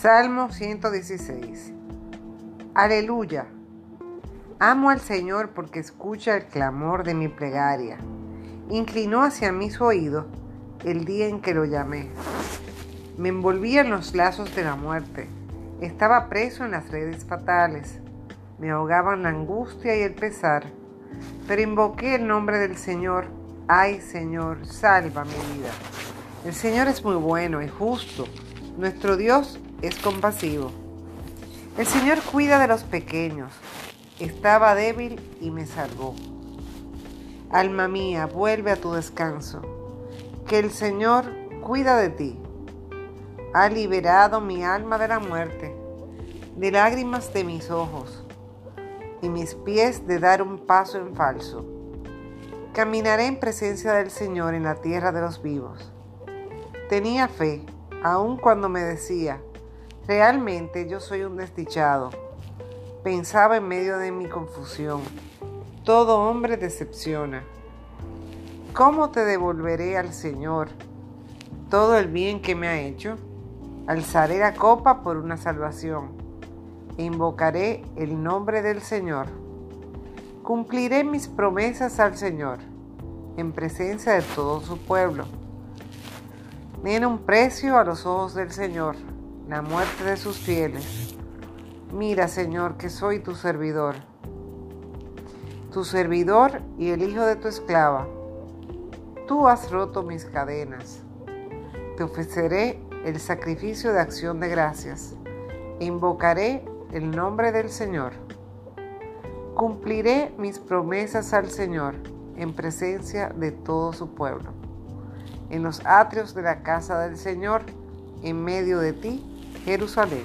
Salmo 116. Aleluya. Amo al Señor porque escucha el clamor de mi plegaria. Inclinó hacia mí su oído el día en que lo llamé. Me envolvía en los lazos de la muerte. Estaba preso en las redes fatales. Me ahogaban la angustia y el pesar. Pero invoqué el nombre del Señor. Ay Señor, salva mi vida. El Señor es muy bueno y justo. Nuestro Dios es compasivo. El Señor cuida de los pequeños. Estaba débil y me salvó. Alma mía, vuelve a tu descanso, que el Señor cuida de ti. Ha liberado mi alma de la muerte, de lágrimas de mis ojos y mis pies de dar un paso en falso. Caminaré en presencia del Señor en la tierra de los vivos. Tenía fe, aun cuando me decía, Realmente yo soy un desdichado. Pensaba en medio de mi confusión. Todo hombre decepciona. ¿Cómo te devolveré al Señor todo el bien que me ha hecho? Alzaré la copa por una salvación invocaré el nombre del Señor. Cumpliré mis promesas al Señor en presencia de todo su pueblo. Tiene un precio a los ojos del Señor la muerte de sus fieles. Mira, Señor, que soy tu servidor, tu servidor y el hijo de tu esclava. Tú has roto mis cadenas. Te ofreceré el sacrificio de acción de gracias. Invocaré el nombre del Señor. Cumpliré mis promesas al Señor en presencia de todo su pueblo. En los atrios de la casa del Señor, en medio de ti, Jerusalém.